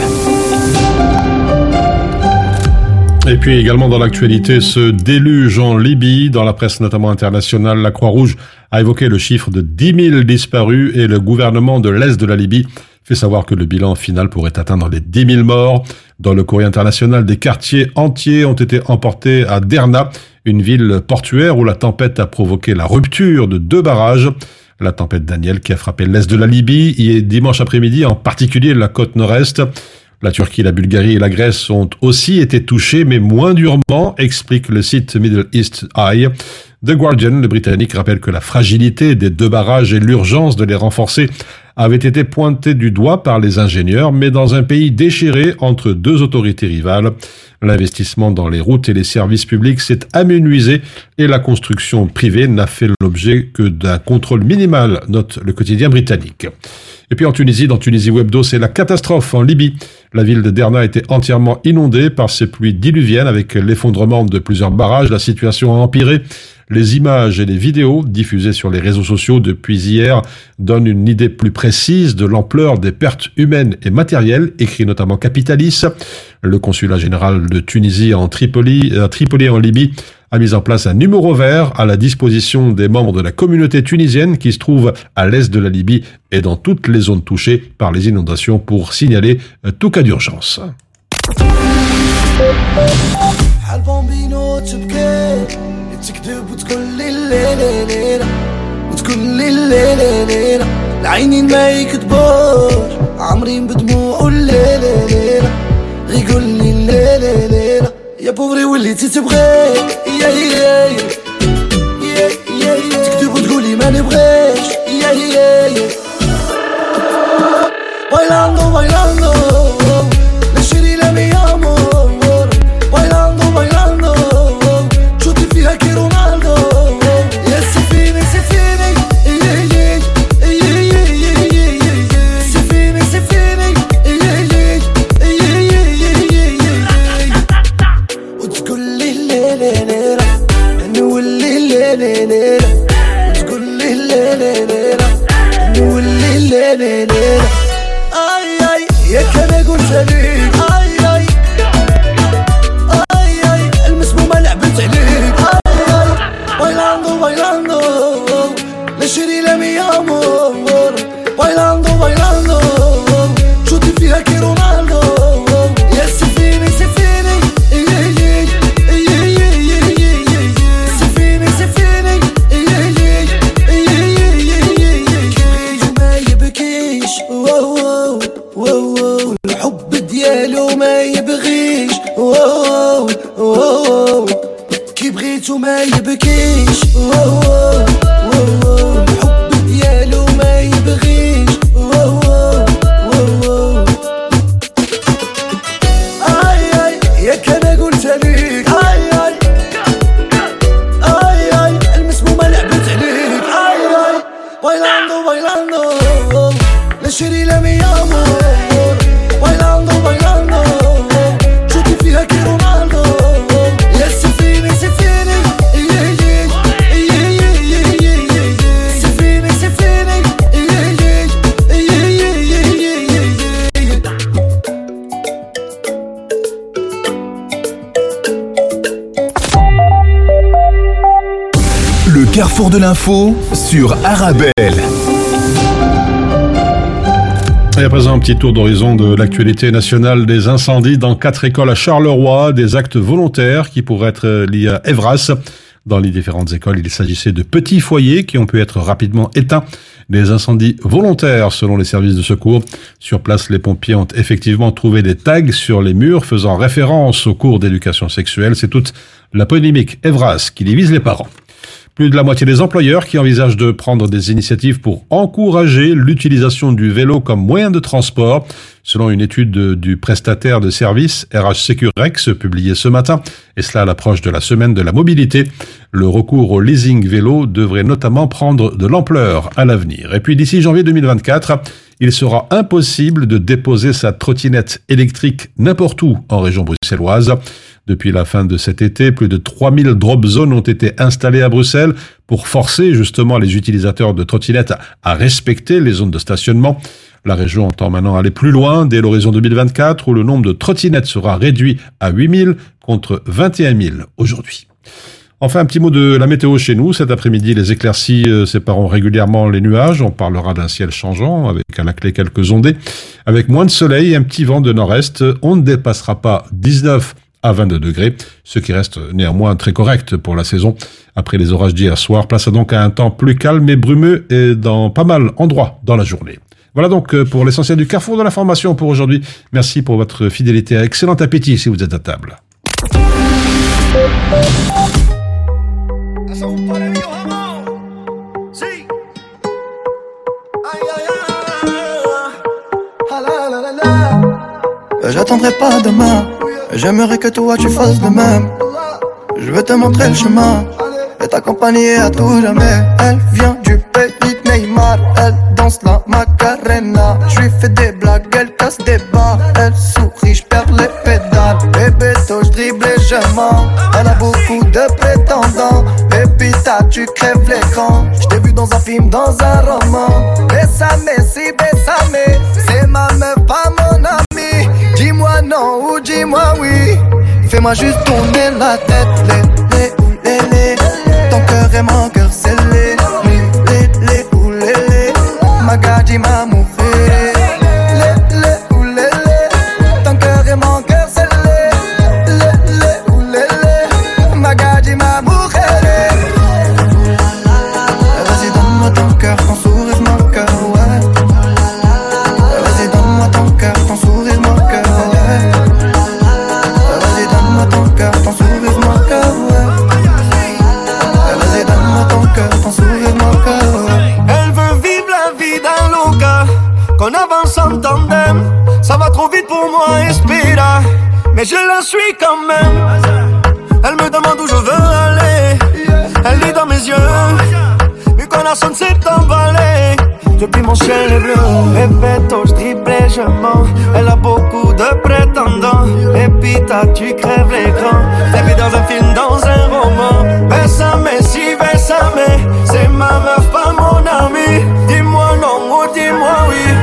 [SPEAKER 6] Et puis également dans l'actualité, ce déluge en Libye, dans la presse notamment internationale, la Croix-Rouge a évoqué le chiffre de 10 000 disparus et le gouvernement de l'Est de la Libye fait savoir que le bilan final pourrait atteindre les 10 000 morts. Dans le courrier international, des quartiers entiers ont été emportés à Derna, une ville portuaire où la tempête a provoqué la rupture de deux barrages. La tempête Daniel qui a frappé l'Est de la Libye et dimanche après-midi, en particulier la côte nord-est. La Turquie, la Bulgarie et la Grèce ont aussi été touchés, mais moins durement, explique le site Middle East Eye. The Guardian, le Britannique, rappelle que la fragilité des deux barrages et l'urgence de les renforcer avaient été pointées du doigt par les ingénieurs, mais dans un pays déchiré entre deux autorités rivales. L'investissement dans les routes et les services publics s'est amenuisé et la construction privée n'a fait l'objet que d'un contrôle minimal, note le quotidien britannique. Et puis en Tunisie, dans Tunisie Webdo, c'est la catastrophe en Libye. La ville de Derna a été entièrement inondée par ces pluies diluviennes avec l'effondrement de plusieurs barrages. La situation a empiré. Les images et les vidéos diffusées sur les réseaux sociaux depuis hier donnent une idée plus précise de l'ampleur des pertes humaines et matérielles, écrit notamment Capitalis. Le consulat général de Tunisie en Tripoli, à Tripoli en Libye a mis en place un numéro vert à la disposition des membres de la communauté tunisienne qui se trouve à l'est de la Libye et dans toutes les zones touchées par les inondations pour signaler tout cas d'urgence.
[SPEAKER 1] تكذب وتقول لي الليلة ليلة وتقول لي الليلة ليلة العينين ما يكذبوش عمرين بدموع الليلة ليلة غيقول لي الليلة ليلة يا بوري وليتي تبغيك يا يا يا يا يا تكذب وتقولي ما نبغيش يا يا يا bailando bailando
[SPEAKER 11] Sur Arabelle.
[SPEAKER 6] Et à présent, un petit tour d'horizon de l'actualité nationale des incendies dans quatre écoles à Charleroi, des actes volontaires qui pourraient être liés à Evras. Dans les différentes écoles, il s'agissait de petits foyers qui ont pu être rapidement éteints. Des incendies volontaires selon les services de secours. Sur place, les pompiers ont effectivement trouvé des tags sur les murs faisant référence aux cours d'éducation sexuelle. C'est toute la polémique Evras qui divise les parents. Plus de la moitié des employeurs qui envisagent de prendre des initiatives pour encourager l'utilisation du vélo comme moyen de transport, selon une étude de- du prestataire de services RH Securex publiée ce matin, et cela à l'approche de la semaine de la mobilité. Le recours au leasing vélo devrait notamment prendre de l'ampleur à l'avenir. Et puis d'ici janvier 2024, il sera impossible de déposer sa trottinette électrique n'importe où en région bruxelloise. Depuis la fin de cet été, plus de 3000 drop zones ont été installées à Bruxelles pour forcer justement les utilisateurs de trottinettes à- respecter les zones de stationnement. La région entend maintenant aller plus loin dès l'horizon 2024 où le nombre de trottinettes sera réduit à 8000 contre 21 000 aujourd'hui. Enfin, un petit mot de la météo chez nous. Cet après-midi, les éclaircies euh, sépareront régulièrement les nuages. On parlera d'un ciel changeant avec à la clé quelques ondées. Avec moins de soleil et un petit vent de nord-est, on ne dépassera pas 19 à 22 degrés, ce qui reste néanmoins très correct pour la saison. Après les orages d'hier soir, place à donc à un temps plus calme et brumeux et dans pas mal d'endroits dans la journée. Voilà donc euh, pour l'essentiel du carrefour de l'information pour aujourd'hui. Merci pour votre fidélité. Excellent appétit si vous êtes à table.
[SPEAKER 7] Demain, j'aimerais que toi tu fasses de même. Je veux te montrer le chemin et t'accompagner à tout jamais. Elle vient du pays de Neymar, elle danse la Macarena. Je lui fais des blagues, elle casse des barres, elle sourit, je perds les pédales. Bébé, toi je dribble et. Elle a beaucoup de prétendants. Baby, tu crèves l'écran. Je t'ai vu dans un film, dans un roman. Bessame, si bessame, c'est ma meuf, pas mon ami. Dis-moi non ou dis-moi oui. Fais-moi juste tourner la tête, les, les, ou les, les. Ton cœur est mon cœur scellé. Les, les, ou les, les. Magadji m'a
[SPEAKER 17] mais je la suis quand même. Elle me demande où je veux aller, elle lit dans mes yeux. Mi corazon s'est emballé. Depuis mon ciel est bleu, Bebeto, je dribble je mens. Elle a beaucoup de prétendants. Et pita, tu crèves l'écran. T'es vu dans un film, dans un roman. Bessame, si bessame. C'est ma meuf, pas mon ami. Dis-moi non ou dis-moi oui.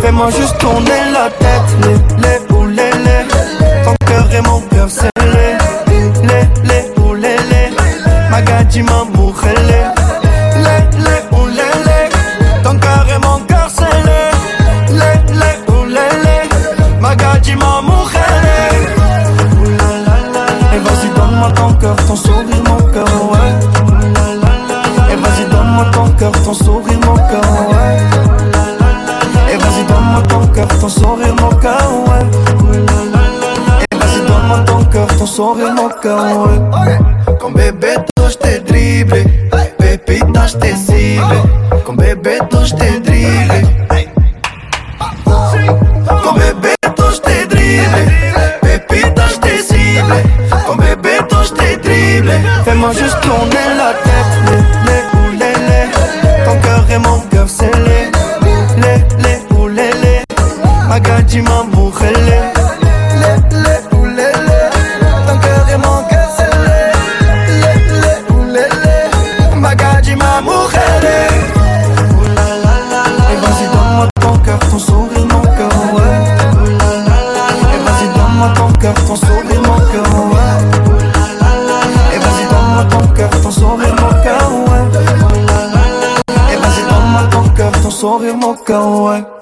[SPEAKER 17] Fais-moi juste tourner la tête. Les, les cœur est mon cœur. Sourire, mon cœur, sourire, mon cœur, ouais.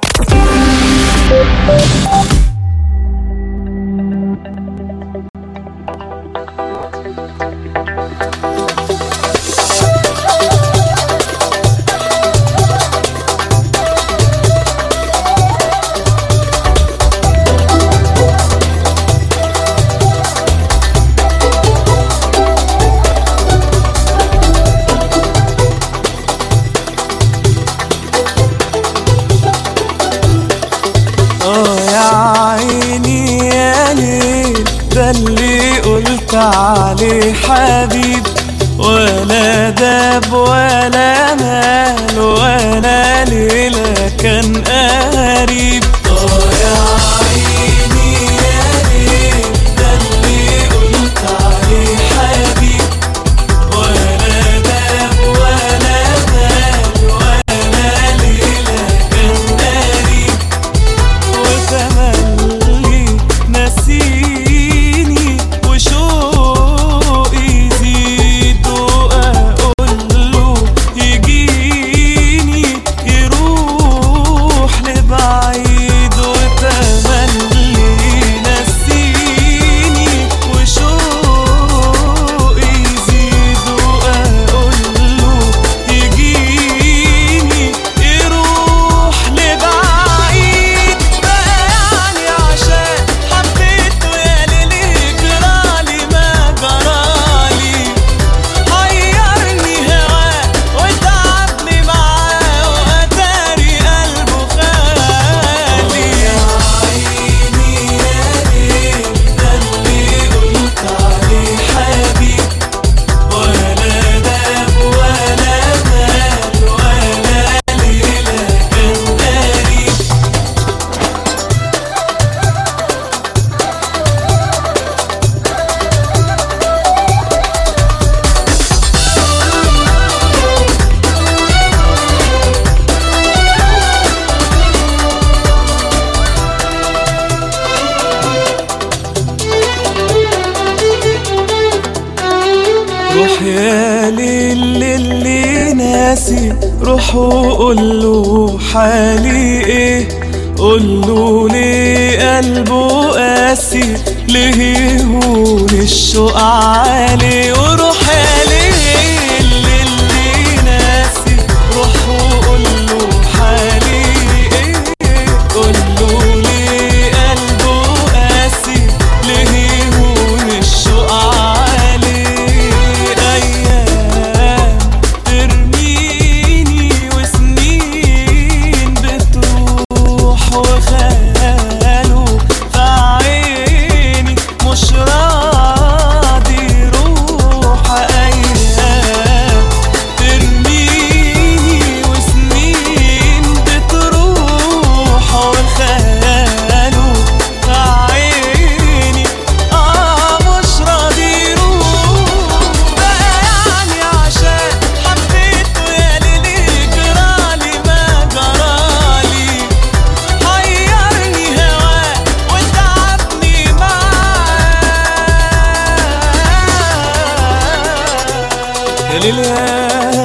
[SPEAKER 18] معاه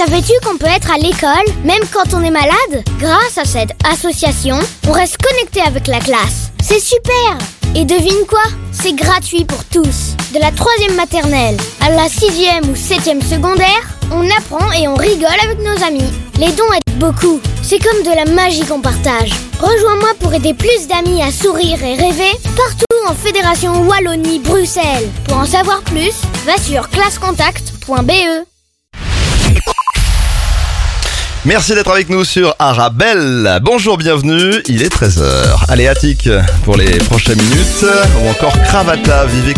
[SPEAKER 19] Savais-tu qu'on peut être à l'école même quand on est malade? Grâce à cette association, on reste connecté avec la classe. C'est super Et devine quoi? C'est gratuit pour tous. De la troisième maternelle à la sixième ou septième secondaire, on apprend et on rigole avec nos amis. Les dons aident beaucoup. C'est comme de la magie qu'on partage. Rejoins-moi pour aider plus d'amis à sourire et rêver partout en Fédération Wallonie-Bruxelles. Pour en savoir plus, va sur classecontact.be.
[SPEAKER 20] Merci d'être avec nous sur Arabelle. Bonjour, bienvenue. Il est 13h. Allez, Attic pour les prochaines minutes. Ou encore Cravata. Vivez